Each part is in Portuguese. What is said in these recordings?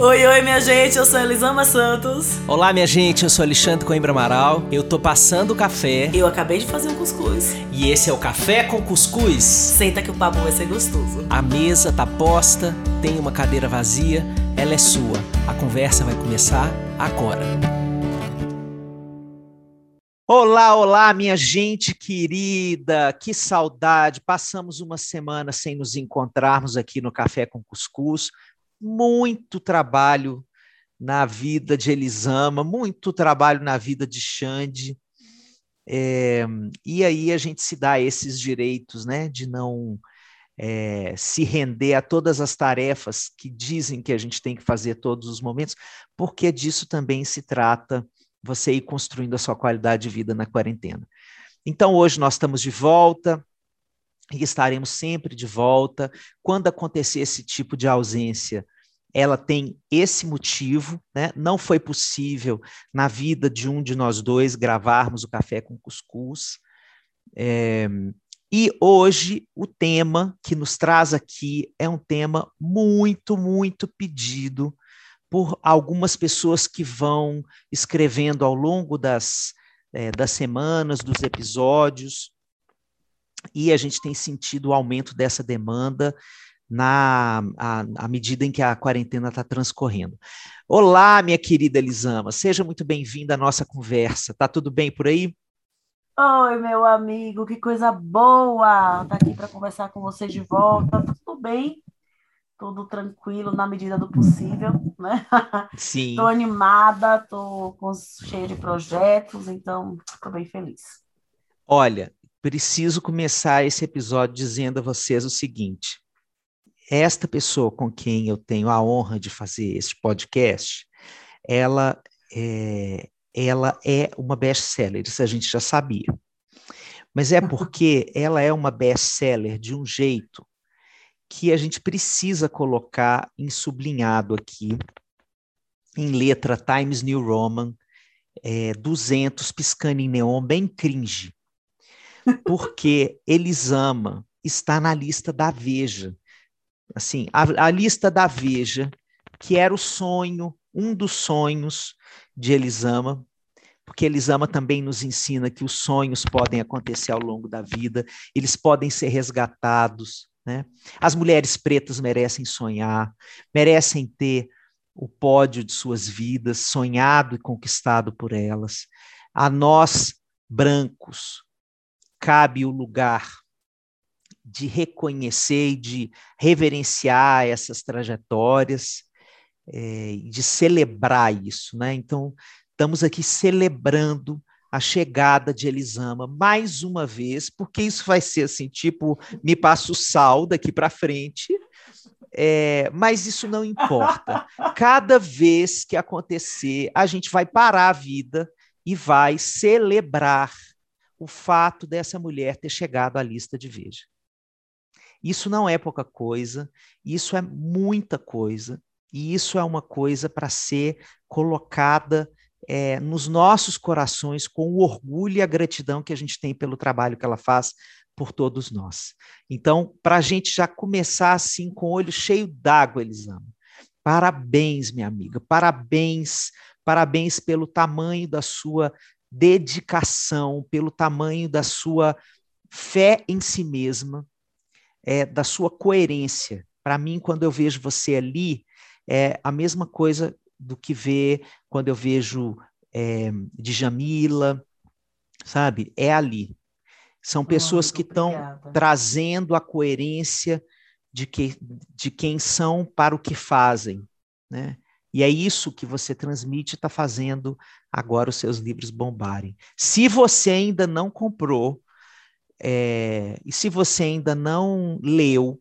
Oi, oi, minha gente, eu sou Elisama Santos. Olá, minha gente, eu sou Alexandre Coimbra Amaral. Eu tô passando o café. Eu acabei de fazer um cuscuz. E esse é o Café com Cuscuz. Senta que o papo vai ser gostoso. A mesa tá posta, tem uma cadeira vazia, ela é sua. A conversa vai começar agora. Olá, olá, minha gente querida, que saudade! Passamos uma semana sem nos encontrarmos aqui no Café com Cuscuz muito trabalho na vida de Elisama, muito trabalho na vida de Xande. É, e aí a gente se dá esses direitos, né, de não é, se render a todas as tarefas que dizem que a gente tem que fazer todos os momentos, porque disso também se trata você ir construindo a sua qualidade de vida na quarentena. Então hoje nós estamos de volta, e estaremos sempre de volta. Quando acontecer esse tipo de ausência, ela tem esse motivo, né? Não foi possível na vida de um de nós dois gravarmos o café com cuscuz. É, e hoje o tema que nos traz aqui é um tema muito, muito pedido por algumas pessoas que vão escrevendo ao longo das, é, das semanas, dos episódios e a gente tem sentido o aumento dessa demanda na a, à medida em que a quarentena está transcorrendo. Olá, minha querida Elisama, seja muito bem-vinda à nossa conversa. Tá tudo bem por aí? Oi, meu amigo, que coisa boa! Tá aqui para conversar com você de volta. Tá tudo bem? Tudo tranquilo na medida do possível, né? Sim. tô animada, tô com, cheia de projetos, então tô bem feliz. Olha, preciso começar esse episódio dizendo a vocês o seguinte: esta pessoa com quem eu tenho a honra de fazer este podcast, ela é, ela é uma best-seller, isso a gente já sabia. Mas é porque ela é uma best-seller de um jeito que a gente precisa colocar em sublinhado aqui, em letra Times New Roman, é, 200, piscando em neon, bem cringe porque Elisama está na lista da Veja. Assim, a, a lista da Veja, que era o sonho, um dos sonhos de Elisama, porque Elisama também nos ensina que os sonhos podem acontecer ao longo da vida, eles podem ser resgatados. Né? As mulheres pretas merecem sonhar, merecem ter o pódio de suas vidas, sonhado e conquistado por elas. A nós, brancos, cabe o lugar de reconhecer e de reverenciar essas trajetórias, é, de celebrar isso, né? Então, estamos aqui celebrando a chegada de Elisama mais uma vez, porque isso vai ser assim, tipo, me passa o sal daqui para frente, é, mas isso não importa. Cada vez que acontecer, a gente vai parar a vida e vai celebrar o fato dessa mulher ter chegado à lista de Veja. Isso não é pouca coisa, isso é muita coisa, e isso é uma coisa para ser colocada é, nos nossos corações com o orgulho e a gratidão que a gente tem pelo trabalho que ela faz por todos nós. Então, para a gente já começar assim com o olho cheio d'água, Elisama, parabéns, minha amiga, parabéns, parabéns pelo tamanho da sua dedicação, pelo tamanho da sua fé em si mesma, é, da sua coerência. Para mim, quando eu vejo você ali, é a mesma coisa do que ver quando eu vejo é, Djamila, sabe? É ali. São pessoas que estão trazendo a coerência de, que, de quem são para o que fazem, né? E é isso que você transmite e está fazendo agora os seus livros bombarem. Se você ainda não comprou, é, e se você ainda não leu,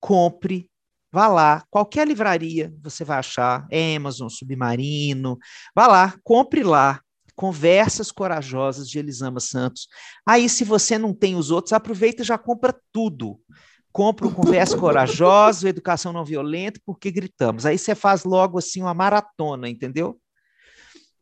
compre, vá lá, qualquer livraria você vai achar, Amazon, Submarino, vá lá, compre lá, Conversas Corajosas de Elisama Santos. Aí, se você não tem os outros, aproveita e já compra tudo compra o Conversa Corajosa, Educação Não Violenta, porque gritamos. Aí você faz logo assim uma maratona, entendeu?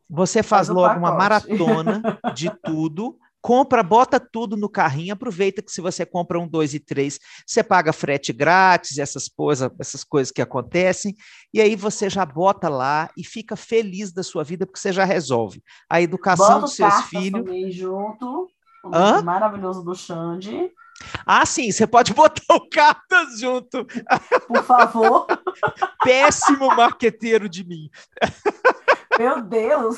Você faz, faz logo uma maratona de tudo, compra, bota tudo no carrinho, aproveita que se você compra um, dois e três, você paga frete grátis, essas coisas, essas coisas que acontecem, e aí você já bota lá e fica feliz da sua vida, porque você já resolve a educação Bota dos seus filhos. junto. O Hã? maravilhoso do Xande. Ah, sim, você pode botar o cartas junto. Por favor. Péssimo marqueteiro de mim. Meu Deus.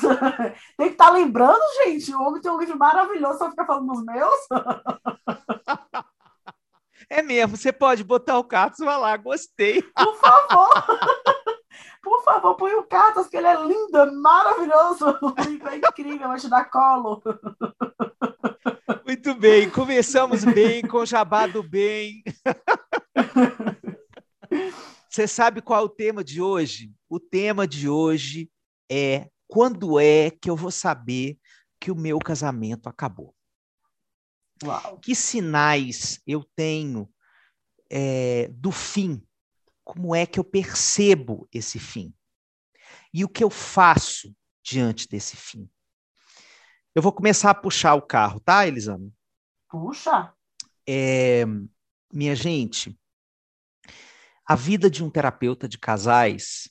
Tem que estar lembrando, gente. O homem tem um livro maravilhoso, só fica falando dos meus. É mesmo, você pode botar o cartas vai lá, gostei. Por favor. Por favor, põe o Cartas, que ele é lindo, é maravilhoso. O livro é incrível, vai te dar colo. Muito bem, começamos bem, com o jabá do bem. Você sabe qual é o tema de hoje? O tema de hoje é quando é que eu vou saber que o meu casamento acabou? Uau. Que sinais eu tenho é, do fim? Como é que eu percebo esse fim? E o que eu faço diante desse fim? Eu vou começar a puxar o carro, tá, Elisama? Puxa. É, minha gente, a vida de um terapeuta de casais,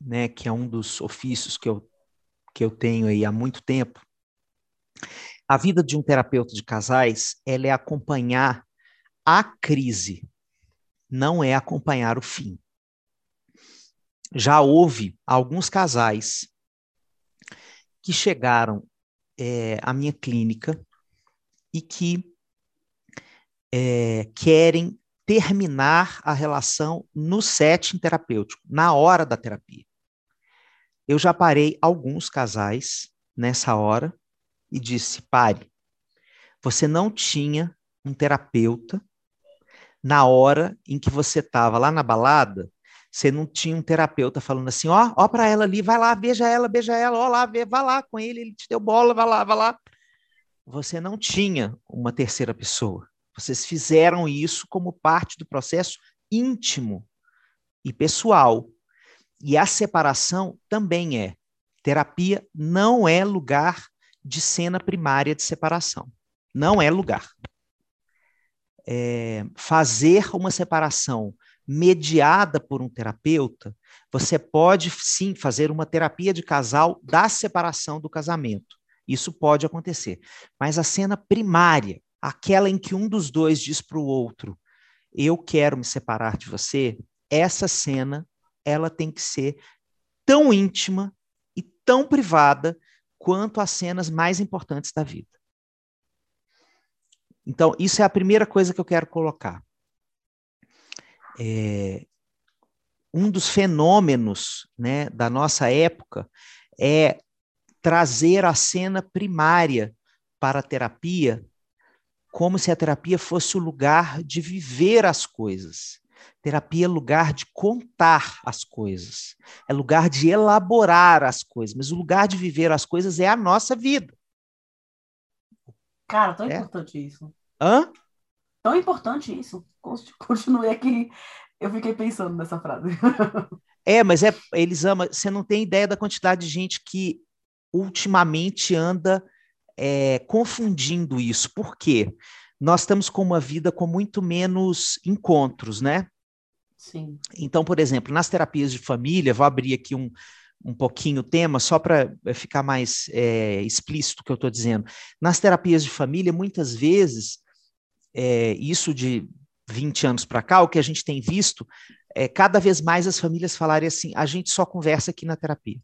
né, que é um dos ofícios que eu, que eu tenho aí há muito tempo, a vida de um terapeuta de casais, ela é acompanhar a crise, não é acompanhar o fim. Já houve alguns casais que chegaram é, à minha clínica e que é, querem terminar a relação no setting terapêutico, na hora da terapia. Eu já parei alguns casais nessa hora e disse: pare, você não tinha um terapeuta na hora em que você estava lá na balada, você não tinha um terapeuta falando assim: ó, ó para ela ali, vai lá, beija ela, beija ela, ó lá, vê, vai lá com ele, ele te deu bola, vai lá, vai lá. Você não tinha uma terceira pessoa. Vocês fizeram isso como parte do processo íntimo e pessoal. E a separação também é. Terapia não é lugar de cena primária de separação. Não é lugar. É, fazer uma separação mediada por um terapeuta, você pode sim fazer uma terapia de casal da separação do casamento. Isso pode acontecer. Mas a cena primária, aquela em que um dos dois diz para o outro: Eu quero me separar de você, essa cena ela tem que ser tão íntima e tão privada quanto as cenas mais importantes da vida. Então, isso é a primeira coisa que eu quero colocar. É, um dos fenômenos né, da nossa época é trazer a cena primária para a terapia como se a terapia fosse o lugar de viver as coisas. Terapia é lugar de contar as coisas, é lugar de elaborar as coisas, mas o lugar de viver as coisas é a nossa vida. Cara, tão É. importante isso. Hã? Tão importante isso. Continue aqui. Eu fiquei pensando nessa frase. É, mas é, eles amam. Você não tem ideia da quantidade de gente que ultimamente anda é, confundindo isso. Por quê? Nós estamos com uma vida com muito menos encontros, né? Sim. Então, por exemplo, nas terapias de família, vou abrir aqui um, um pouquinho o tema, só para ficar mais é, explícito o que eu estou dizendo. Nas terapias de família, muitas vezes, é, isso de 20 anos para cá, o que a gente tem visto é cada vez mais as famílias falarem assim: a gente só conversa aqui na terapia.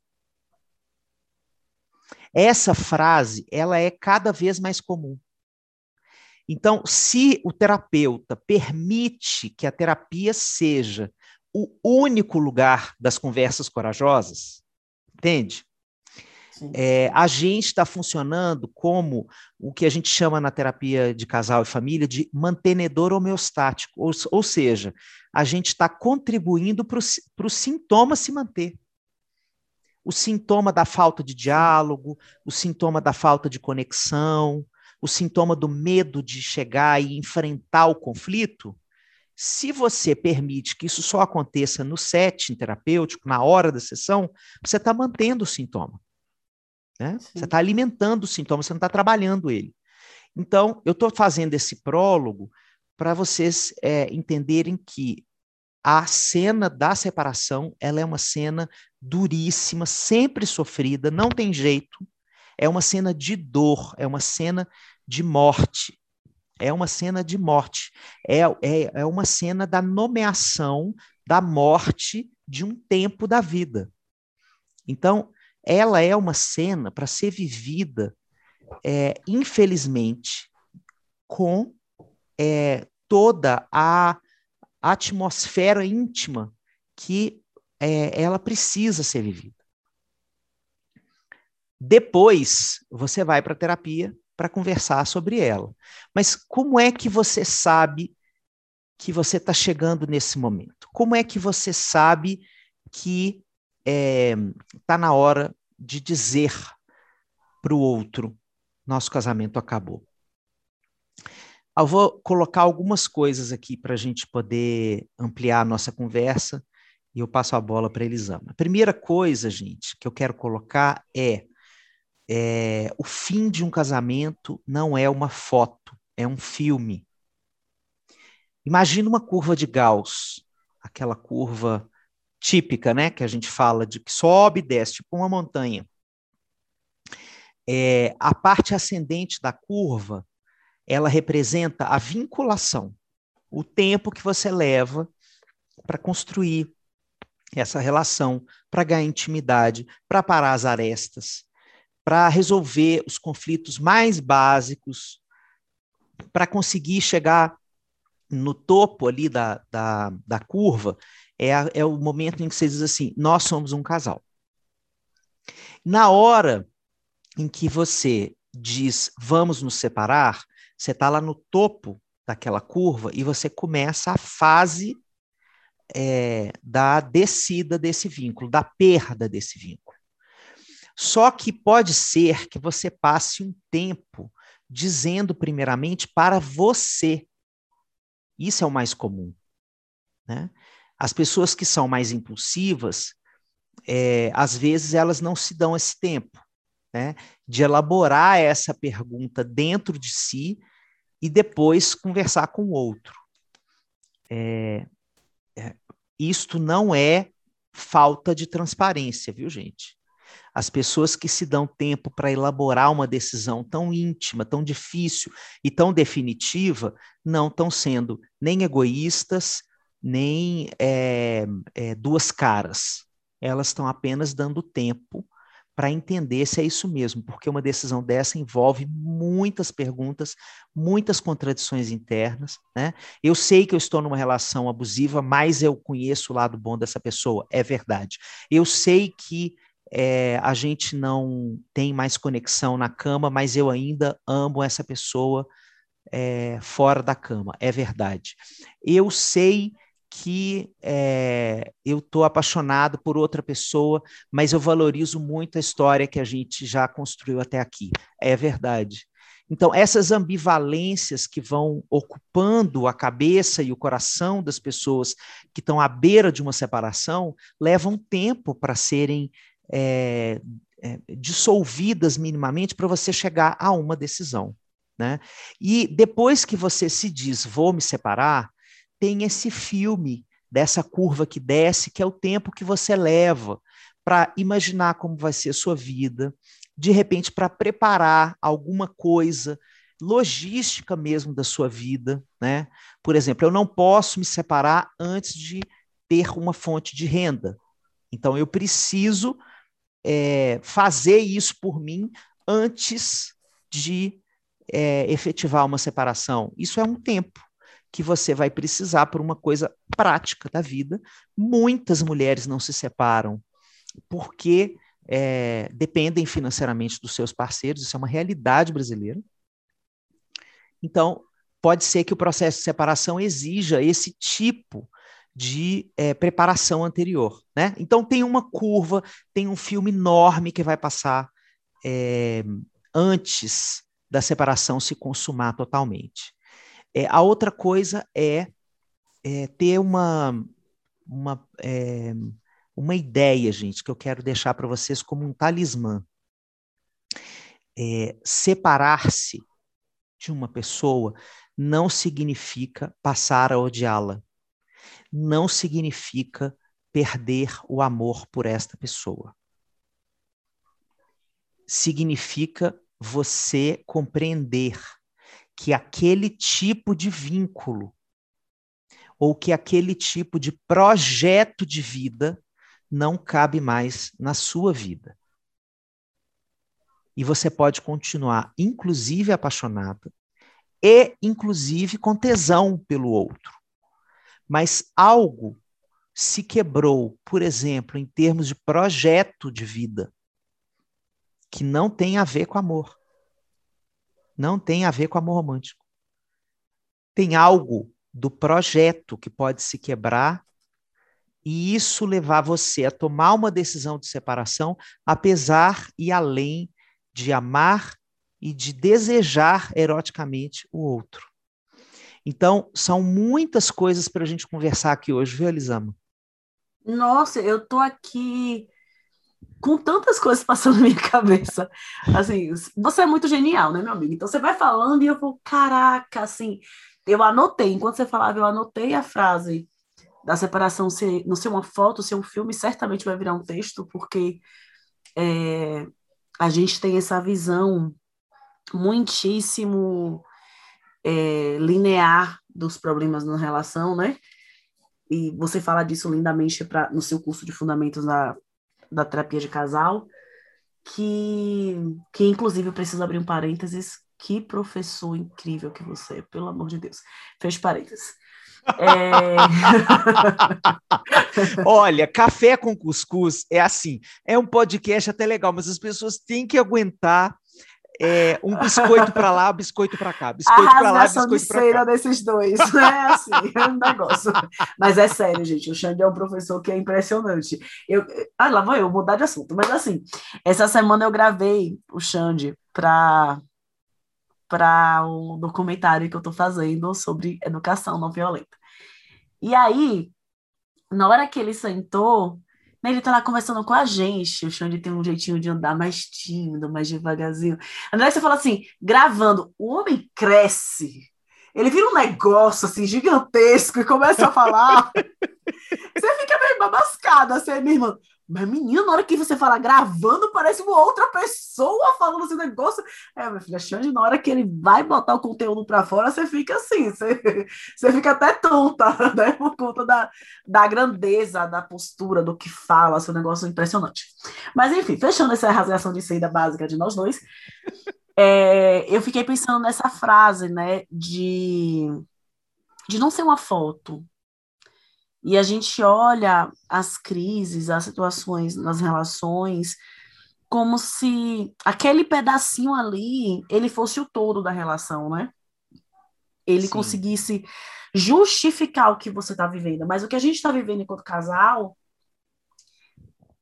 Essa frase, ela é cada vez mais comum. Então, se o terapeuta permite que a terapia seja o único lugar das conversas corajosas, entende? É, a gente está funcionando como o que a gente chama na terapia de casal e família de mantenedor homeostático, ou, ou seja, a gente está contribuindo para o sintoma se manter. O sintoma da falta de diálogo, o sintoma da falta de conexão, o sintoma do medo de chegar e enfrentar o conflito, se você permite que isso só aconteça no setting terapêutico, na hora da sessão, você está mantendo o sintoma. Né? Você está alimentando o sintoma, você não está trabalhando ele. Então, eu estou fazendo esse prólogo para vocês é, entenderem que a cena da separação ela é uma cena duríssima, sempre sofrida, não tem jeito. É uma cena de dor, é uma cena de morte. É uma cena de morte. É, é, é uma cena da nomeação da morte de um tempo da vida. Então, ela é uma cena para ser vivida, é, infelizmente, com é, toda a atmosfera íntima que é, ela precisa ser vivida. Depois, você vai para a terapia para conversar sobre ela. Mas como é que você sabe que você está chegando nesse momento? Como é que você sabe que está é, tá na hora de dizer para o outro: nosso casamento acabou? Eu vou colocar algumas coisas aqui para a gente poder ampliar a nossa conversa e eu passo a bola para Elisama. A primeira coisa, gente, que eu quero colocar é, é o fim de um casamento não é uma foto, é um filme. Imagina uma curva de Gauss, aquela curva típica, né, que a gente fala de que sobe e desce, tipo uma montanha. É, a parte ascendente da curva ela representa a vinculação, o tempo que você leva para construir essa relação, para ganhar intimidade, para parar as arestas, para resolver os conflitos mais básicos, para conseguir chegar no topo ali da, da, da curva, é, a, é o momento em que você diz assim: nós somos um casal. Na hora em que você diz vamos nos separar, você está lá no topo daquela curva e você começa a fase é, da descida desse vínculo, da perda desse vínculo. Só que pode ser que você passe um tempo dizendo, primeiramente, para você. Isso é o mais comum. Né? As pessoas que são mais impulsivas, é, às vezes elas não se dão esse tempo né, de elaborar essa pergunta dentro de si e depois conversar com o outro. É, é, isto não é falta de transparência, viu, gente? As pessoas que se dão tempo para elaborar uma decisão tão íntima, tão difícil e tão definitiva, não estão sendo nem egoístas, nem é, é, duas caras. Elas estão apenas dando tempo para entender se é isso mesmo, porque uma decisão dessa envolve muitas perguntas, muitas contradições internas. Né? Eu sei que eu estou numa relação abusiva, mas eu conheço o lado bom dessa pessoa, é verdade. Eu sei que é, a gente não tem mais conexão na cama, mas eu ainda amo essa pessoa é, fora da cama, é verdade. Eu sei que é, eu estou apaixonado por outra pessoa, mas eu valorizo muito a história que a gente já construiu até aqui. É verdade. Então, essas ambivalências que vão ocupando a cabeça e o coração das pessoas que estão à beira de uma separação levam tempo para serem é, é, dissolvidas minimamente para você chegar a uma decisão. Né? E depois que você se diz, vou me separar, tem esse filme dessa curva que desce, que é o tempo que você leva para imaginar como vai ser a sua vida, de repente para preparar alguma coisa logística mesmo da sua vida, né? Por exemplo, eu não posso me separar antes de ter uma fonte de renda. Então eu preciso é, fazer isso por mim antes de é, efetivar uma separação. Isso é um tempo que você vai precisar por uma coisa prática da vida. Muitas mulheres não se separam porque é, dependem financeiramente dos seus parceiros, isso é uma realidade brasileira. Então, pode ser que o processo de separação exija esse tipo de é, preparação anterior. Né? Então, tem uma curva, tem um filme enorme que vai passar é, antes da separação se consumar totalmente. É, a outra coisa é, é ter uma, uma, é, uma ideia, gente, que eu quero deixar para vocês como um talismã. É, Separar-se de uma pessoa não significa passar a odiá-la. Não significa perder o amor por esta pessoa. Significa você compreender que aquele tipo de vínculo ou que aquele tipo de projeto de vida não cabe mais na sua vida. E você pode continuar, inclusive apaixonada, e inclusive com tesão pelo outro. Mas algo se quebrou, por exemplo, em termos de projeto de vida, que não tem a ver com amor. Não tem a ver com amor romântico. Tem algo do projeto que pode se quebrar e isso levar você a tomar uma decisão de separação, apesar e além de amar e de desejar eroticamente o outro. Então, são muitas coisas para a gente conversar aqui hoje, viu, Elisama? Nossa, eu tô aqui com tantas coisas passando na minha cabeça. Assim, você é muito genial, né, meu amigo? Então você vai falando e eu vou, caraca, assim, eu anotei, enquanto você falava, eu anotei a frase da separação ser, não ser uma foto, ser um filme, certamente vai virar um texto, porque é, a gente tem essa visão muitíssimo é, linear dos problemas na relação, né? E você fala disso lindamente pra, no seu curso de fundamentos da, da terapia de casal, que, que inclusive eu preciso abrir um parênteses, que professor incrível que você é, pelo amor de Deus. Fecha parênteses. É... Olha, café com cuscuz é assim, é um podcast até legal, mas as pessoas têm que aguentar é, um biscoito para lá, biscoito para cá, biscoito para lá, biscoito para cá. desses dois, né? Assim, é um negócio. Mas é sério, gente, o Xande é um professor que é impressionante. Eu, ah, lá vou eu mudar de assunto, mas assim, essa semana eu gravei o Xande para para o documentário que eu estou fazendo sobre educação não violenta. E aí, na hora que ele sentou, né, ele tá lá conversando com a gente. O Xande tem um jeitinho de andar mais tímido, mais devagarzinho. André, você fala assim, gravando, o homem cresce. Ele vira um negócio assim gigantesco e começa a falar. você fica meio babascada, assim, minha irmã. Mas, menina, na hora que você fala gravando, parece uma outra pessoa falando esse negócio. É, minha filha, Xande, na hora que ele vai botar o conteúdo para fora, você fica assim, você, você fica até tonta, né? Por conta da, da grandeza, da postura, do que fala, seu negócio impressionante. Mas, enfim, fechando essa rasgação de saída básica de nós dois, é, eu fiquei pensando nessa frase, né, de, de não ser uma foto, e a gente olha as crises, as situações nas relações, como se aquele pedacinho ali, ele fosse o todo da relação, né? Ele Sim. conseguisse justificar o que você está vivendo. Mas o que a gente está vivendo enquanto casal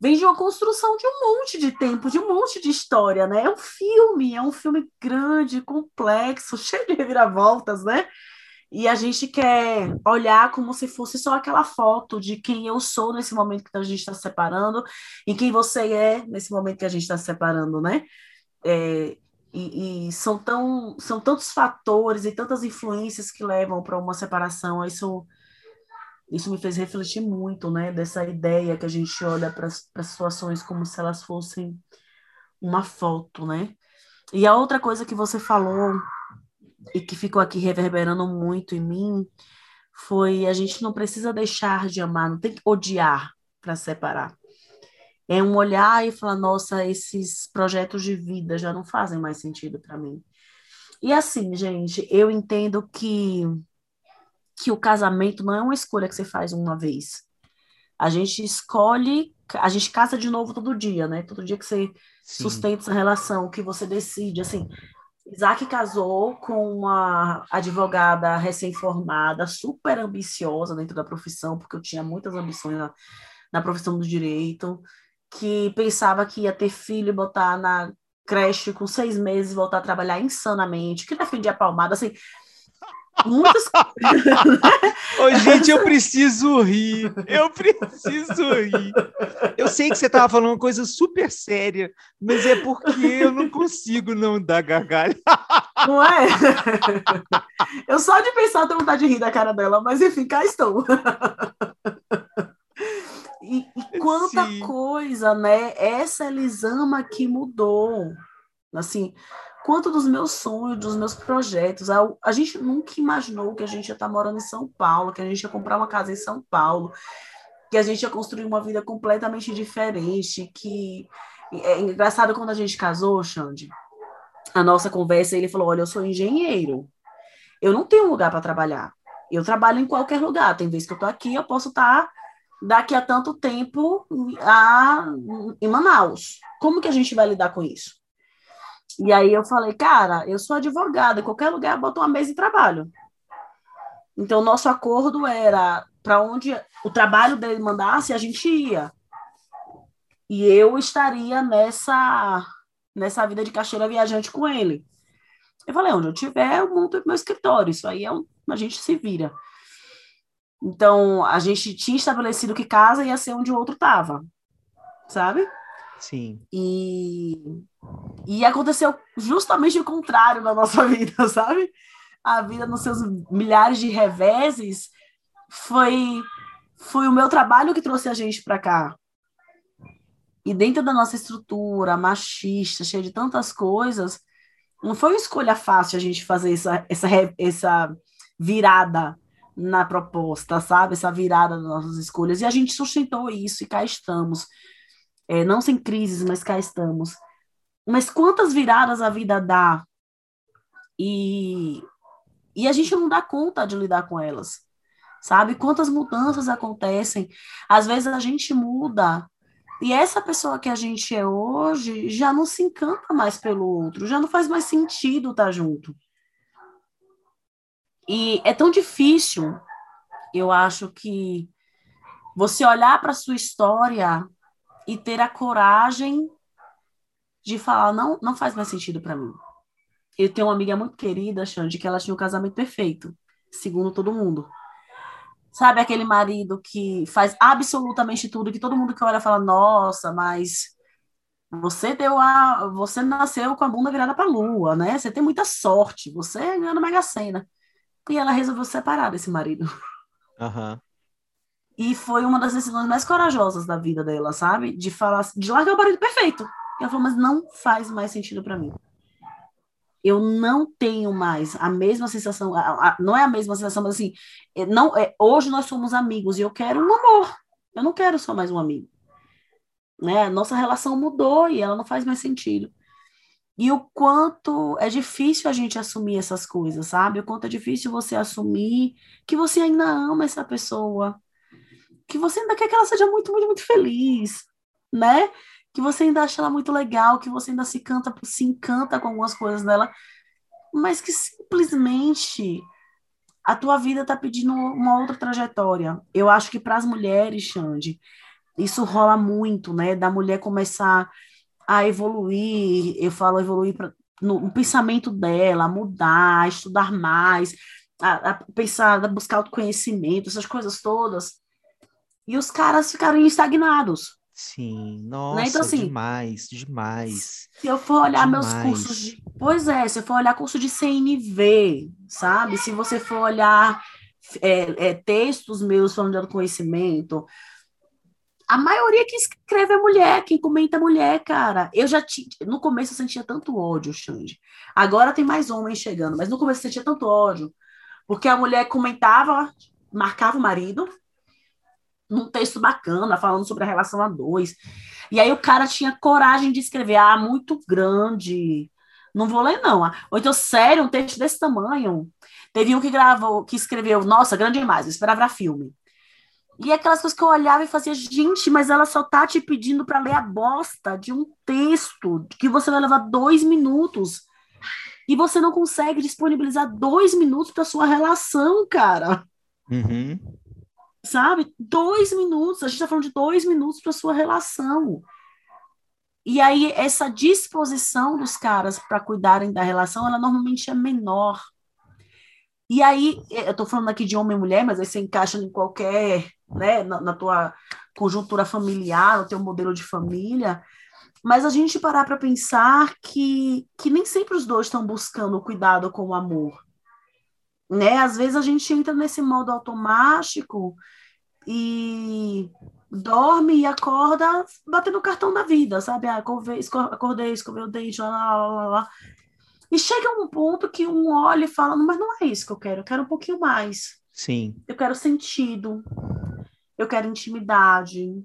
vem de uma construção de um monte de tempo, de um monte de história, né? É um filme, é um filme grande, complexo, cheio de reviravoltas, né? E a gente quer olhar como se fosse só aquela foto de quem eu sou nesse momento que a gente está se separando e quem você é nesse momento que a gente está se separando, né? É, e, e, são, tão, são tantos fatores e tantas influências que levam para uma separação. Isso, isso me fez refletir muito, né? Dessa ideia que a gente olha para situações como se elas fossem uma foto, né? E a outra coisa que você falou e que ficou aqui reverberando muito em mim foi a gente não precisa deixar de amar, não tem que odiar para separar. É um olhar e falar, nossa, esses projetos de vida já não fazem mais sentido para mim. E assim, gente, eu entendo que que o casamento não é uma escolha que você faz uma vez. A gente escolhe, a gente casa de novo todo dia, né? Todo dia que você Sim. sustenta essa relação, que você decide, assim, Isaac casou com uma advogada recém-formada, super ambiciosa dentro da profissão, porque eu tinha muitas ambições na, na profissão do direito, que pensava que ia ter filho e botar na creche com seis meses, voltar a trabalhar insanamente, que defendia palmada, assim, muitas Ô, gente, eu preciso rir. Eu preciso rir. Eu sei que você estava falando uma coisa super séria, mas é porque eu não consigo não dar gargalho. Não é? Eu só de pensar tenho vontade de rir da cara dela, mas enfim, cá estou. E, e quanta Sim. coisa, né? Essa Elisama que mudou. Assim, quanto dos meus sonhos, dos meus projetos. A, a gente nunca imaginou que a gente ia estar morando em São Paulo, que a gente ia comprar uma casa em São Paulo, que a gente ia construir uma vida completamente diferente, que é engraçado quando a gente casou, Xande, a nossa conversa, ele falou: Olha, eu sou engenheiro, eu não tenho lugar para trabalhar. Eu trabalho em qualquer lugar. Tem vezes que eu estou aqui, eu posso estar daqui a tanto tempo a, em Manaus. Como que a gente vai lidar com isso? E aí eu falei, cara, eu sou advogada, em qualquer lugar eu boto uma mesa de trabalho. Então, nosso acordo era para onde o trabalho dele mandasse, a gente ia. E eu estaria nessa nessa vida de caixeira viajante com ele. Eu falei, onde eu tiver, eu monto meu escritório. Isso aí é um, a gente se vira. Então, a gente tinha estabelecido que casa ia ser onde o outro estava, sabe? Sim. E, e aconteceu justamente o contrário na nossa vida, sabe? A vida nos seus milhares de reveses foi foi o meu trabalho que trouxe a gente para cá. E dentro da nossa estrutura machista, cheia de tantas coisas, não foi uma escolha fácil a gente fazer essa, essa, essa virada na proposta, sabe? Essa virada das nossas escolhas. E a gente sustentou isso e cá estamos. É, não sem crises, mas cá estamos. Mas quantas viradas a vida dá e, e a gente não dá conta de lidar com elas, sabe? Quantas mudanças acontecem. Às vezes a gente muda e essa pessoa que a gente é hoje já não se encanta mais pelo outro, já não faz mais sentido estar junto. E é tão difícil, eu acho que você olhar para sua história e ter a coragem de falar, não, não faz mais sentido para mim. Eu tenho uma amiga muito querida, Xande, que ela tinha um casamento perfeito, segundo todo mundo. Sabe aquele marido que faz absolutamente tudo, que todo mundo que olha fala, nossa, mas você deu a. Você nasceu com a bunda virada para a lua, né? Você tem muita sorte, você ganhou na Mega Sena. E ela resolveu se separar desse marido. Uhum. E foi uma das decisões mais corajosas da vida dela, sabe? De falar, de largar o marido perfeito. E ela falou, mas não faz mais sentido para mim. Eu não tenho mais a mesma sensação, a, a, não é a mesma sensação, mas assim, é, não, é, hoje nós somos amigos e eu quero um amor. Eu não quero só mais um amigo. Né? Nossa relação mudou e ela não faz mais sentido. E o quanto é difícil a gente assumir essas coisas, sabe? O quanto é difícil você assumir que você ainda ama essa pessoa, que você ainda quer que ela seja muito, muito, muito feliz, né? Que você ainda acha ela muito legal, que você ainda se canta, se encanta com algumas coisas dela, mas que simplesmente a tua vida está pedindo uma outra trajetória. Eu acho que para as mulheres, Xande, isso rola muito, né? Da mulher começar a evoluir, eu falo evoluir pra, no, no pensamento dela, mudar, estudar mais, a, a pensar, a buscar autoconhecimento, essas coisas todas. E os caras ficaram estagnados. Sim, nossa, né? então, assim, demais, demais. Se eu for olhar demais. meus cursos de. Pois é, se eu for olhar curso de CNV, sabe? Se você for olhar é, é, textos meus falando de autoconhecimento, a maioria que escreve é mulher, quem comenta é mulher, cara. Eu já tinha. No começo eu sentia tanto ódio, Xande. Agora tem mais homens chegando, mas no começo eu sentia tanto ódio. Porque a mulher comentava, marcava o marido, num texto bacana, falando sobre a relação a dois. E aí o cara tinha coragem de escrever, ah, muito grande. Não vou ler, não. Ou então, sério, um texto desse tamanho. Teve um que gravou, que escreveu, nossa, grande demais, eu esperava filme. E aquelas coisas que eu olhava e fazia, gente, mas ela só tá te pedindo para ler a bosta de um texto que você vai levar dois minutos. E você não consegue disponibilizar dois minutos para sua relação, cara. Uhum. Sabe? Dois minutos. A gente tá falando de dois minutos para sua relação. E aí, essa disposição dos caras para cuidarem da relação, ela normalmente é menor. E aí, eu tô falando aqui de homem e mulher, mas aí você encaixa em qualquer né, na, na tua conjuntura familiar, o teu modelo de família, mas a gente parar para pensar que, que nem sempre os dois estão buscando o cuidado com o amor. Né? Às vezes a gente entra nesse modo automático e dorme e acorda batendo o cartão da vida, sabe? Ah, acordei, acordei escovei o dente, lá, lá, lá, lá. E chega um ponto que um olha e fala, mas não é isso que eu quero, eu quero um pouquinho mais. Sim. Eu quero sentido, eu quero intimidade,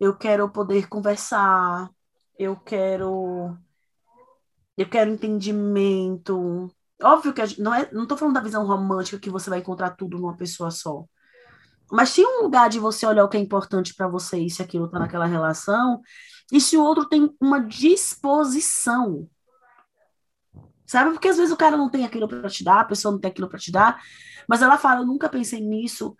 eu quero poder conversar, eu quero eu quero entendimento. Óbvio que gente, não é, não tô falando da visão romântica que você vai encontrar tudo numa pessoa só. Mas tem um lugar de você olhar o que é importante para você e se aquilo tá naquela relação, e se o outro tem uma disposição. Sabe? Porque às vezes o cara não tem aquilo para te dar, a pessoa não tem aquilo para te dar, mas ela fala, eu nunca pensei nisso,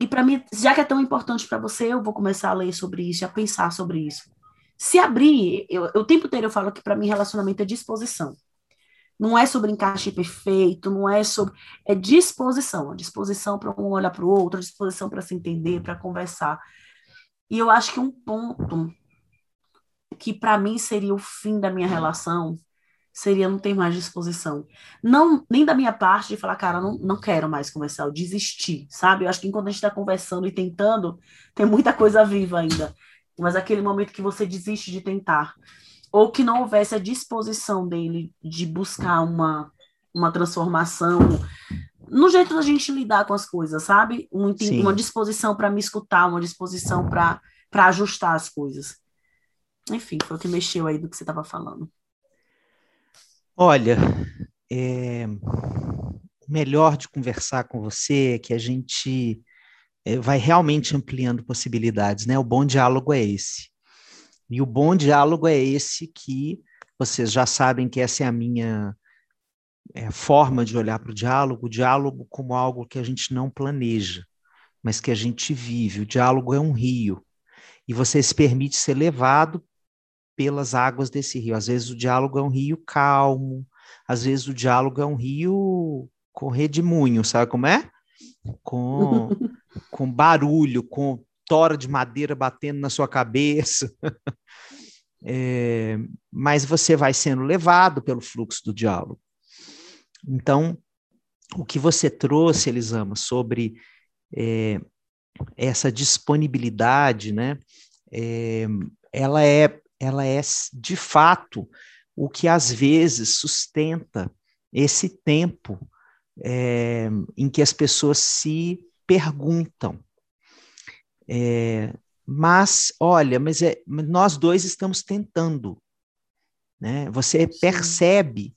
e para mim, já que é tão importante para você, eu vou começar a ler sobre isso, a pensar sobre isso. Se abrir, eu, o tempo inteiro eu falo que para mim relacionamento é disposição. Não é sobre encaixe perfeito, não é sobre. É disposição. A disposição para um olhar para o outro, a disposição para se entender, para conversar. E eu acho que um ponto que para mim seria o fim da minha relação seria não ter mais disposição. Não, nem da minha parte de falar, cara, não, não quero mais conversar, eu desisti, sabe? Eu acho que enquanto a gente está conversando e tentando, tem muita coisa viva ainda. Mas aquele momento que você desiste de tentar, ou que não houvesse a disposição dele de buscar uma, uma transformação no jeito da gente lidar com as coisas, sabe? Um, uma disposição para me escutar, uma disposição para ajustar as coisas. Enfim, foi o que mexeu aí do que você estava falando. Olha, é, o melhor de conversar com você é que a gente é, vai realmente ampliando possibilidades, né? O bom diálogo é esse. E o bom diálogo é esse que vocês já sabem que essa é a minha é, forma de olhar para o diálogo, o diálogo como algo que a gente não planeja, mas que a gente vive. O diálogo é um rio, e você se permite ser levado pelas águas desse rio. Às vezes o diálogo é um rio calmo, às vezes o diálogo é um rio com redemoinho, sabe como é? Com, com barulho, com tora de madeira batendo na sua cabeça. é, mas você vai sendo levado pelo fluxo do diálogo. Então, o que você trouxe, Elisama, sobre é, essa disponibilidade, né? É, ela é ela é de fato o que às vezes sustenta esse tempo é, em que as pessoas se perguntam. É, mas, olha, mas é, nós dois estamos tentando. Né? Você Sim. percebe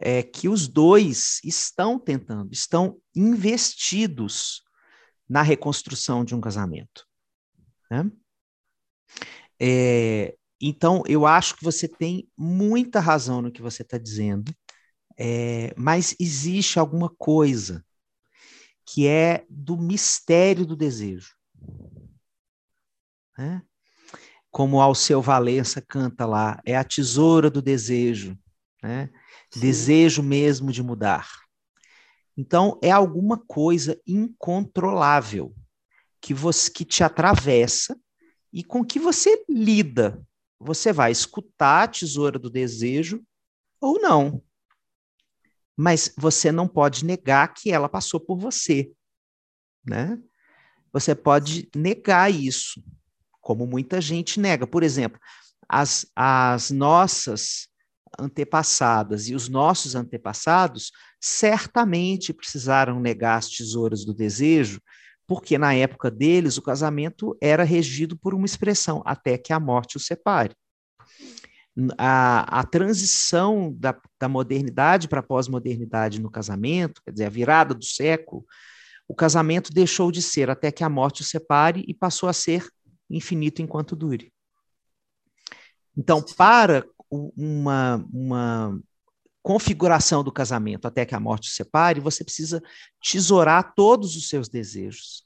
é, que os dois estão tentando, estão investidos na reconstrução de um casamento. Né? É, então, eu acho que você tem muita razão no que você está dizendo, é, mas existe alguma coisa que é do mistério do desejo. Né? Como Alceu Valença canta lá, é a tesoura do desejo, né? desejo mesmo de mudar. Então, é alguma coisa incontrolável que, você, que te atravessa e com que você lida você vai escutar a tesoura do desejo ou não. Mas você não pode negar que ela passou por você, né? Você pode negar isso, como muita gente nega. Por exemplo, as, as nossas antepassadas e os nossos antepassados certamente precisaram negar as tesouras do desejo, porque na época deles o casamento era regido por uma expressão, até que a morte o separe. A, a transição da, da modernidade para a pós-modernidade no casamento, quer dizer, a virada do século, o casamento deixou de ser até que a morte o separe e passou a ser infinito enquanto dure. Então, para uma, uma configuração do casamento até que a morte o separe, você precisa tesourar todos os seus desejos.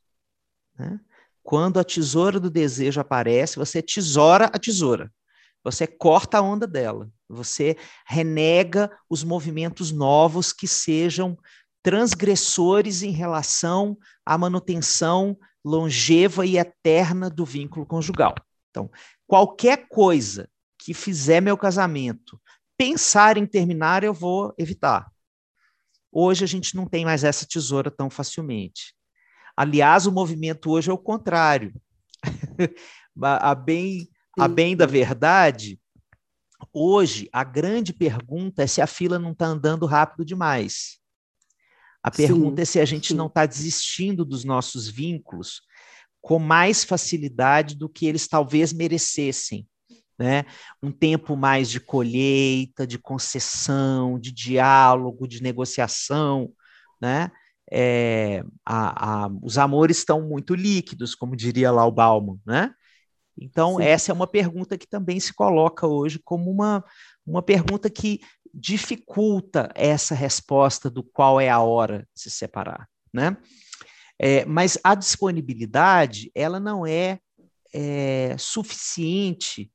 Né? Quando a tesoura do desejo aparece, você tesoura a tesoura. Você corta a onda dela. Você renega os movimentos novos que sejam transgressores em relação à manutenção longeva e eterna do vínculo conjugal. Então, qualquer coisa que fizer meu casamento pensar em terminar, eu vou evitar. Hoje a gente não tem mais essa tesoura tão facilmente. Aliás, o movimento hoje é o contrário. a bem, a bem da verdade, hoje a grande pergunta é se a fila não está andando rápido demais. A pergunta sim, é se a gente sim. não está desistindo dos nossos vínculos com mais facilidade do que eles talvez merecessem. Né? Um tempo mais de colheita, de concessão, de diálogo, de negociação, né? É, a, a, os amores estão muito líquidos, como diria lá o Bauman, né? Então, Sim. essa é uma pergunta que também se coloca hoje como uma, uma pergunta que dificulta essa resposta do qual é a hora de se separar, né? É, mas a disponibilidade, ela não é, é suficiente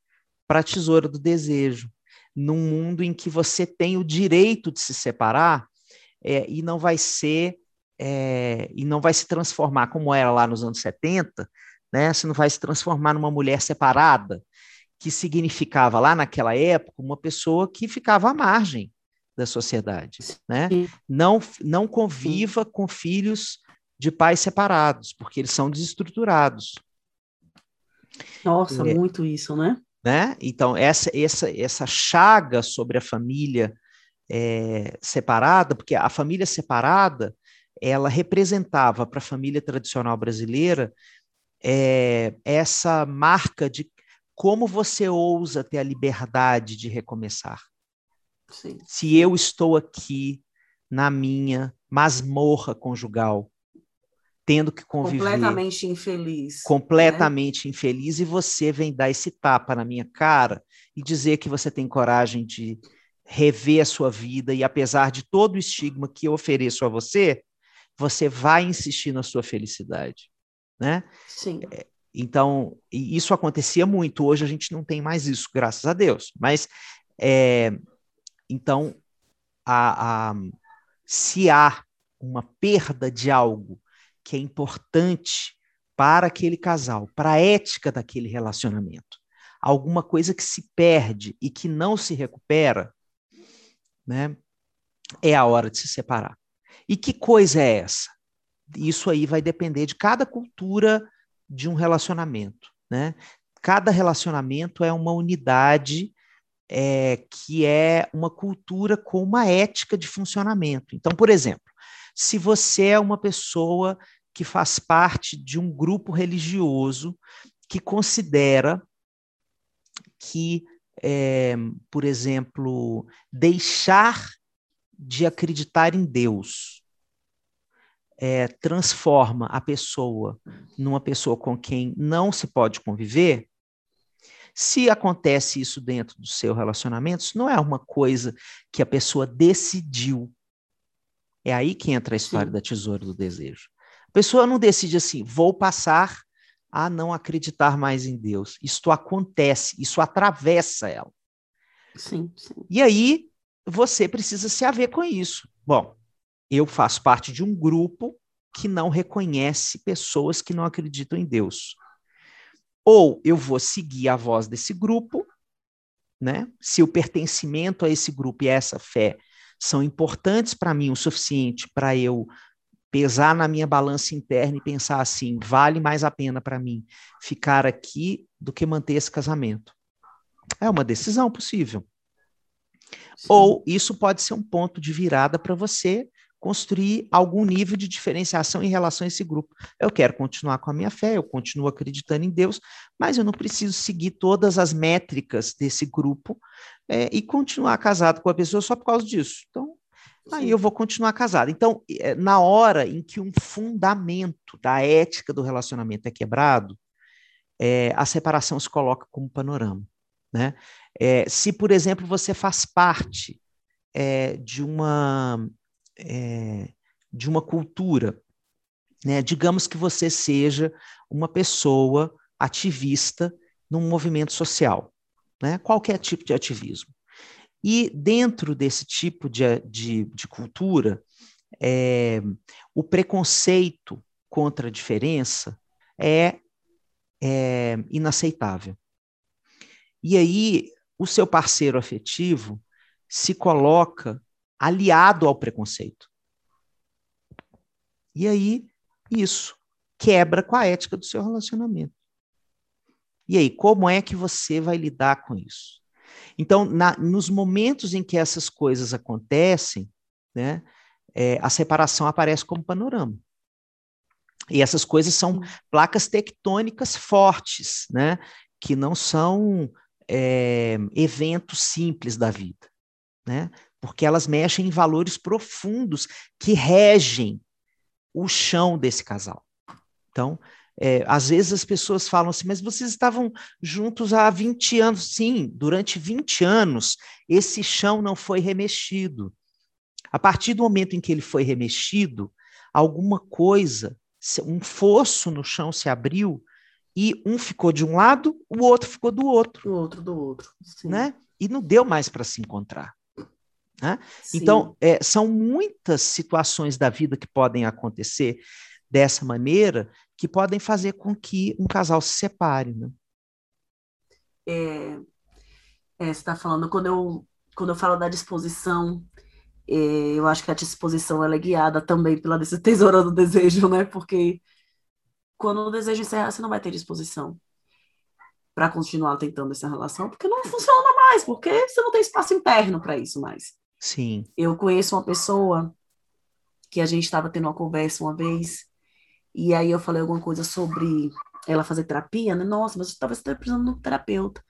para a tesoura do desejo, num mundo em que você tem o direito de se separar é, e não vai ser é, e não vai se transformar como era lá nos anos 70, né? Você não vai se transformar numa mulher separada, que significava lá naquela época uma pessoa que ficava à margem da sociedade, né? Não não conviva com filhos de pais separados, porque eles são desestruturados. Nossa, é, muito isso, né? né? Então essa essa essa chaga sobre a família é, separada, porque a família separada ela representava para a família tradicional brasileira é, essa marca de como você ousa ter a liberdade de recomeçar. Sim. Se eu estou aqui na minha masmorra conjugal, tendo que conviver. Completamente infeliz. Completamente né? infeliz, e você vem dar esse tapa na minha cara e dizer que você tem coragem de rever a sua vida, e apesar de todo o estigma que eu ofereço a você, você vai insistir na sua felicidade, né? Sim. Então, isso acontecia muito. Hoje a gente não tem mais isso, graças a Deus. Mas, é, então, a, a, se há uma perda de algo que é importante para aquele casal, para a ética daquele relacionamento, alguma coisa que se perde e que não se recupera, né, é a hora de se separar. E que coisa é essa? Isso aí vai depender de cada cultura de um relacionamento, né? Cada relacionamento é uma unidade é, que é uma cultura com uma ética de funcionamento. Então, por exemplo, se você é uma pessoa que faz parte de um grupo religioso que considera que, é, por exemplo, deixar de acreditar em Deus é, transforma a pessoa numa pessoa com quem não se pode conviver, se acontece isso dentro do seu relacionamento, isso não é uma coisa que a pessoa decidiu. É aí que entra a história Sim. da tesoura do desejo. A pessoa não decide assim, vou passar a não acreditar mais em Deus. Isto acontece, isso atravessa ela. Sim, sim. E aí você precisa se haver com isso. Bom, eu faço parte de um grupo que não reconhece pessoas que não acreditam em Deus. Ou eu vou seguir a voz desse grupo, né? Se o pertencimento a esse grupo e a essa fé são importantes para mim o suficiente para eu pesar na minha balança interna e pensar assim, vale mais a pena para mim ficar aqui do que manter esse casamento. É uma decisão possível. Sim. Ou isso pode ser um ponto de virada para você construir algum nível de diferenciação em relação a esse grupo. Eu quero continuar com a minha fé, eu continuo acreditando em Deus, mas eu não preciso seguir todas as métricas desse grupo é, e continuar casado com a pessoa só por causa disso. Então, Sim. aí eu vou continuar casado. Então, é, na hora em que um fundamento da ética do relacionamento é quebrado, é, a separação se coloca como panorama. Né? É, se, por exemplo, você faz parte é, de uma é, de uma cultura. Né? Digamos que você seja uma pessoa ativista num movimento social, né? qualquer tipo de ativismo. E dentro desse tipo de, de, de cultura, é, o preconceito contra a diferença é, é inaceitável. E aí, o seu parceiro afetivo se coloca aliado ao preconceito. E aí, isso quebra com a ética do seu relacionamento. E aí, como é que você vai lidar com isso? Então, na, nos momentos em que essas coisas acontecem, né, é, a separação aparece como panorama. E essas coisas são placas tectônicas fortes, né, que não são é, eventos simples da vida, né, porque elas mexem em valores profundos que regem o chão desse casal. Então, é, às vezes as pessoas falam assim, mas vocês estavam juntos há 20 anos. Sim, durante 20 anos, esse chão não foi remexido. A partir do momento em que ele foi remexido, alguma coisa, um fosso no chão se abriu e um ficou de um lado, o outro ficou do outro. O outro do outro. Sim. Né? E não deu mais para se encontrar. Né? Então, é, são muitas situações da vida que podem acontecer dessa maneira que podem fazer com que um casal se separe, né? É, é, você está falando, quando eu, quando eu falo da disposição, é, eu acho que a disposição ela é guiada também pela tesoura do desejo, né? Porque quando o desejo encerrar, você não vai ter disposição para continuar tentando essa relação, porque não funciona mais, porque você não tem espaço interno para isso mais. Sim. Eu conheço uma pessoa que a gente estava tendo uma conversa uma vez, e aí eu falei alguma coisa sobre ela fazer terapia, né? Nossa, mas talvez você esteja precisando de um terapeuta.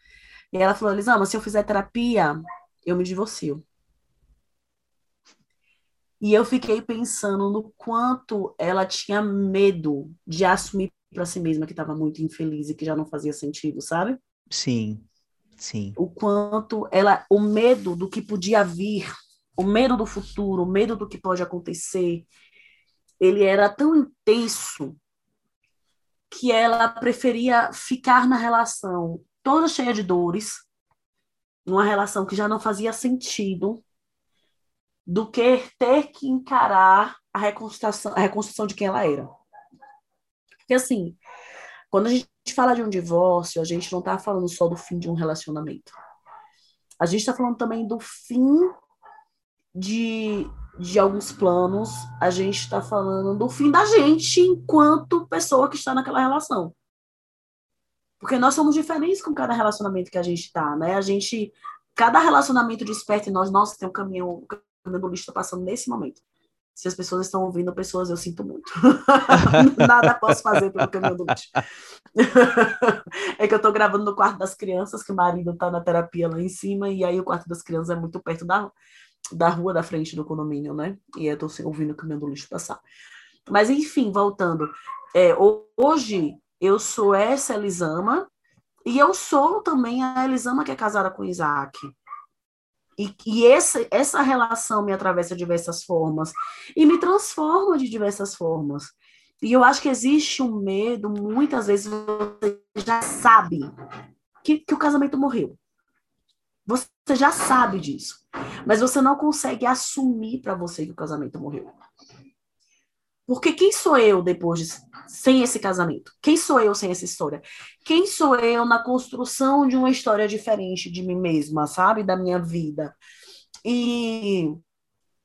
E ela falou, Elisama, se eu fizer terapia, eu me divorcio. E eu fiquei pensando no quanto ela tinha medo de assumir para si mesma que estava muito infeliz e que já não fazia sentido, sabe? Sim, sim. O quanto ela, o medo do que podia vir, o medo do futuro, o medo do que pode acontecer, ele era tão intenso que ela preferia ficar na relação toda cheia de dores, numa relação que já não fazia sentido, do que ter que encarar a reconstrução, a reconstrução de quem ela era. Porque assim, quando a gente fala de um divórcio, a gente não está falando só do fim de um relacionamento. A gente está falando também do fim de, de alguns planos, a gente está falando do fim da gente enquanto pessoa que está naquela relação. Porque nós somos diferentes com cada relacionamento que a gente está, né? A gente, cada relacionamento desperta em nós, nossa, tem um caminho, o caminho do lixo está passando nesse momento. Se as pessoas estão ouvindo, pessoas, eu sinto muito. Nada posso fazer pelo caminho do lixo. é que eu estou gravando no quarto das crianças, que o marido está na terapia lá em cima, e aí o quarto das crianças é muito perto da, da rua da frente do condomínio, né? E eu tô ouvindo o caminhão do lixo passar. Mas, enfim, voltando. É, hoje, eu sou essa Elisama, e eu sou também a Elisama que é casada com Isaac. E, e essa, essa relação me atravessa de diversas formas e me transforma de diversas formas. E eu acho que existe um medo, muitas vezes você já sabe que, que o casamento morreu. Você já sabe disso. Mas você não consegue assumir para você que o casamento morreu. Porque quem sou eu depois de, sem esse casamento? Quem sou eu sem essa história? Quem sou eu na construção de uma história diferente de mim mesma, sabe? Da minha vida. E,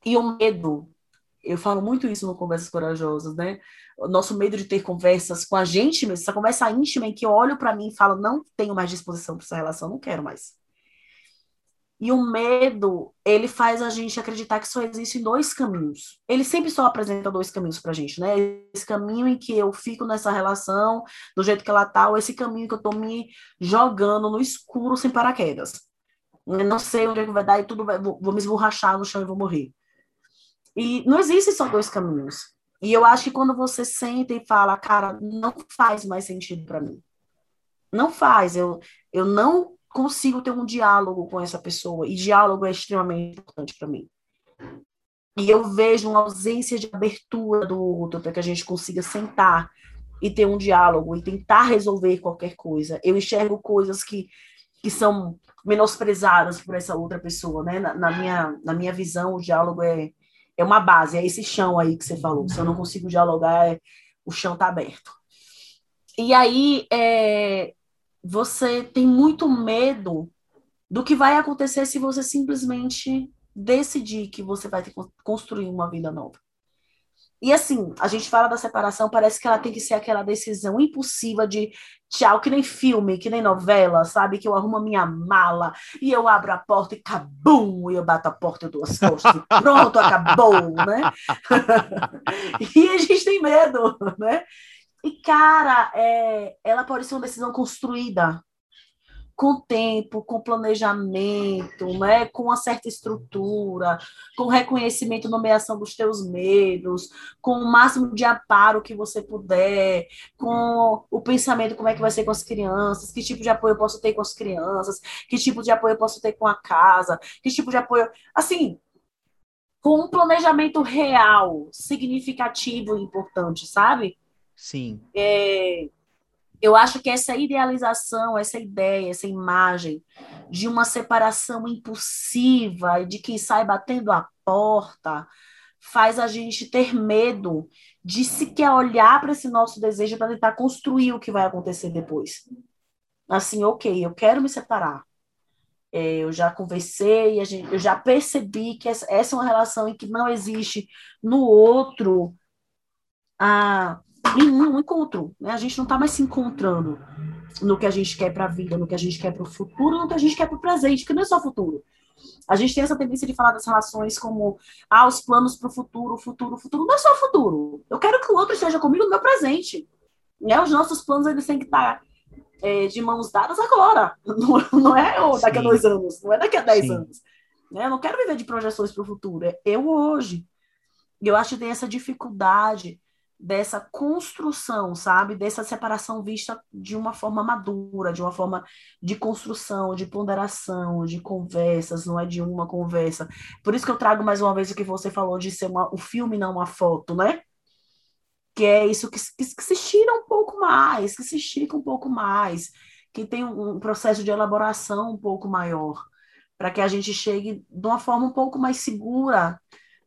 e o medo, eu falo muito isso no Conversas Corajosas, né? O nosso medo de ter conversas com a gente mesmo, essa conversa íntima em que eu olho para mim e falo, não tenho mais disposição para essa relação, não quero mais. E o medo, ele faz a gente acreditar que só existem dois caminhos. Ele sempre só apresenta dois caminhos pra gente, né? Esse caminho em que eu fico nessa relação do jeito que ela tá, ou esse caminho que eu tô me jogando no escuro sem paraquedas. Eu não sei onde é que vai dar e tudo vai, vou, vou me esborrachar no chão e vou morrer. E não existem só dois caminhos. E eu acho que quando você senta e fala, cara, não faz mais sentido para mim. Não faz. Eu, eu não consigo ter um diálogo com essa pessoa, e diálogo é extremamente importante para mim. E eu vejo uma ausência de abertura do outro para que a gente consiga sentar e ter um diálogo e tentar resolver qualquer coisa. Eu enxergo coisas que, que são menosprezadas por essa outra pessoa, né? Na, na, minha, na minha visão, o diálogo é, é uma base, é esse chão aí que você falou. Se eu não consigo dialogar, é, o chão está aberto. E aí é, você tem muito medo do que vai acontecer se você simplesmente decidir que você vai ter construir uma vida nova. E assim, a gente fala da separação, parece que ela tem que ser aquela decisão impulsiva de tchau, que nem filme, que nem novela, sabe? Que eu arrumo a minha mala e eu abro a porta e cabum, e eu bato a porta e eu dou as costas e pronto, acabou, né? e a gente tem medo, né? E, cara, é, ela pode ser uma decisão construída com tempo, com planejamento, né, com uma certa estrutura, com reconhecimento e nomeação dos teus medos, com o máximo de amparo que você puder, com o pensamento como é que vai ser com as crianças, que tipo de apoio eu posso ter com as crianças, que tipo de apoio eu posso ter com a casa, que tipo de apoio, assim, com um planejamento real, significativo e importante, sabe? Sim. É, eu acho que essa idealização, essa ideia, essa imagem de uma separação impulsiva de quem sai batendo a porta faz a gente ter medo de sequer olhar para esse nosso desejo para tentar construir o que vai acontecer depois. Assim, ok, eu quero me separar. É, eu já conversei, gente, eu já percebi que essa, essa é uma relação em que não existe no outro a em um encontro. Né? A gente não está mais se encontrando no que a gente quer para a vida, no que a gente quer para o futuro, no que a gente quer para o presente, que não é só futuro. A gente tem essa tendência de falar das relações como ah, os planos para o futuro, futuro, futuro. Não é só futuro. Eu quero que o outro esteja comigo no meu presente. Né? Os nossos planos eles têm que estar é, de mãos dadas agora. Não, não é daqui Sim. a dois anos, não é daqui a dez Sim. anos. Né? Eu não quero viver de projeções para o futuro, é eu hoje. E eu acho que tem essa dificuldade dessa construção, sabe? Dessa separação vista de uma forma madura, de uma forma de construção, de ponderação, de conversas, não é de uma conversa. Por isso que eu trago mais uma vez o que você falou de ser uma, o filme, não uma foto, né? Que é isso que, que, que se estira um pouco mais, que se estica um pouco mais, que tem um, um processo de elaboração um pouco maior, para que a gente chegue de uma forma um pouco mais segura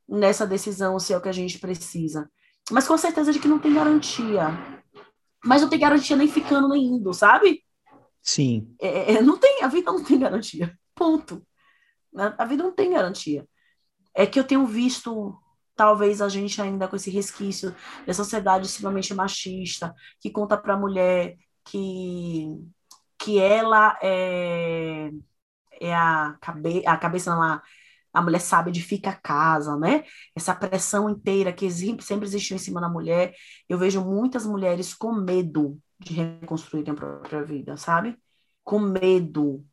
nessa decisão, se é o que a gente precisa mas com certeza de que não tem garantia. Mas não tem garantia nem ficando nem indo, sabe? Sim. É, é não tem, a vida não tem garantia. Ponto. A vida não tem garantia. É que eu tenho visto, talvez, a gente ainda com esse resquício dessa sociedade extremamente machista, que conta para a mulher que, que ela é, é a, cabe, a cabeça, não, a mulher sabe edifica a casa, né? Essa pressão inteira que sempre existiu em cima da mulher. Eu vejo muitas mulheres com medo de reconstruírem a própria vida, sabe? Com medo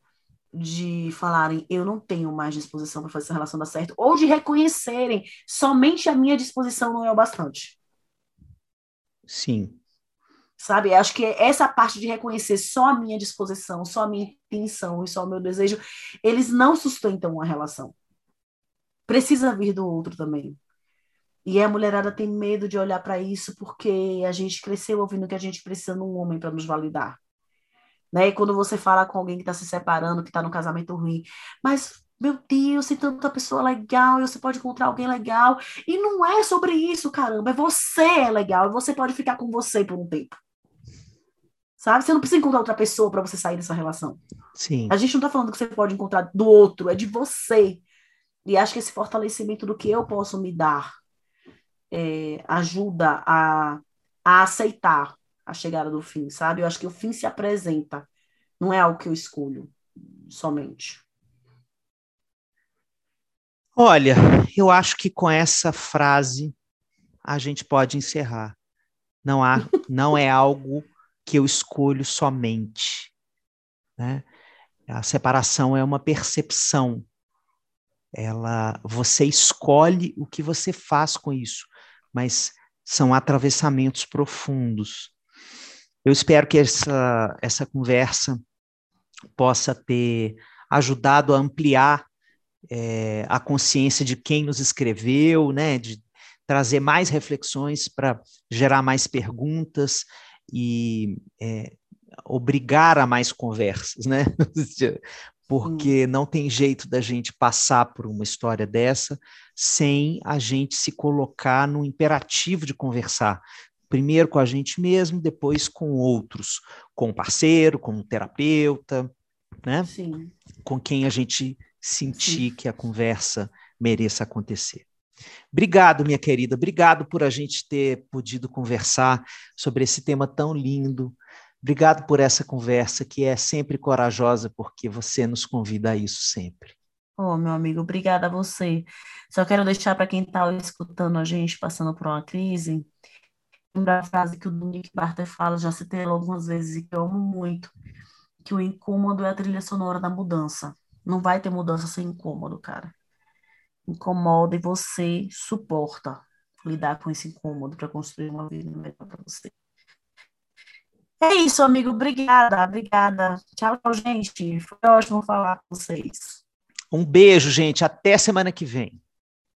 de falarem, eu não tenho mais disposição para fazer essa relação dar certo, ou de reconhecerem, somente a minha disposição não é o bastante. Sim. Sabe? Acho que essa parte de reconhecer só a minha disposição, só a minha intenção e só o meu desejo, eles não sustentam uma relação precisa vir do outro também. E a mulherada tem medo de olhar para isso porque a gente cresceu ouvindo que a gente precisa de um homem para nos validar. Né? E quando você fala com alguém que está se separando, que está no casamento ruim, mas meu Deus, tem tanta pessoa legal, e você pode encontrar alguém legal. E não é sobre isso, caramba, é você é legal, e você pode ficar com você por um tempo. Sabe? Você não precisa encontrar outra pessoa para você sair dessa relação. Sim. A gente não está falando que você pode encontrar do outro, é de você. E acho que esse fortalecimento do que eu posso me dar é, ajuda a, a aceitar a chegada do fim, sabe? Eu acho que o fim se apresenta, não é algo que eu escolho somente. Olha, eu acho que com essa frase a gente pode encerrar. Não há, não é algo que eu escolho somente, né? A separação é uma percepção ela você escolhe o que você faz com isso, mas são atravessamentos profundos. Eu espero que essa, essa conversa possa ter ajudado a ampliar é, a consciência de quem nos escreveu, né, de trazer mais reflexões para gerar mais perguntas e é, obrigar a mais conversas, né? porque hum. não tem jeito da gente passar por uma história dessa sem a gente se colocar no imperativo de conversar. Primeiro com a gente mesmo, depois com outros, com o parceiro, com o terapeuta, né? Sim. Com quem a gente sentir Sim. que a conversa mereça acontecer. Obrigado, minha querida. Obrigado por a gente ter podido conversar sobre esse tema tão lindo. Obrigado por essa conversa que é sempre corajosa, porque você nos convida a isso sempre. Oh, meu amigo, obrigada a você. Só quero deixar para quem está escutando a gente passando por uma crise, lembrar a frase que o Nick Barter fala, já citei algumas vezes e que eu amo muito, que o incômodo é a trilha sonora da mudança. Não vai ter mudança sem incômodo, cara incomoda e você suporta lidar com esse incômodo para construir uma vida melhor para você. É isso, amigo. Obrigada, obrigada. Tchau, gente. Foi ótimo falar com vocês. Um beijo, gente. Até semana que vem.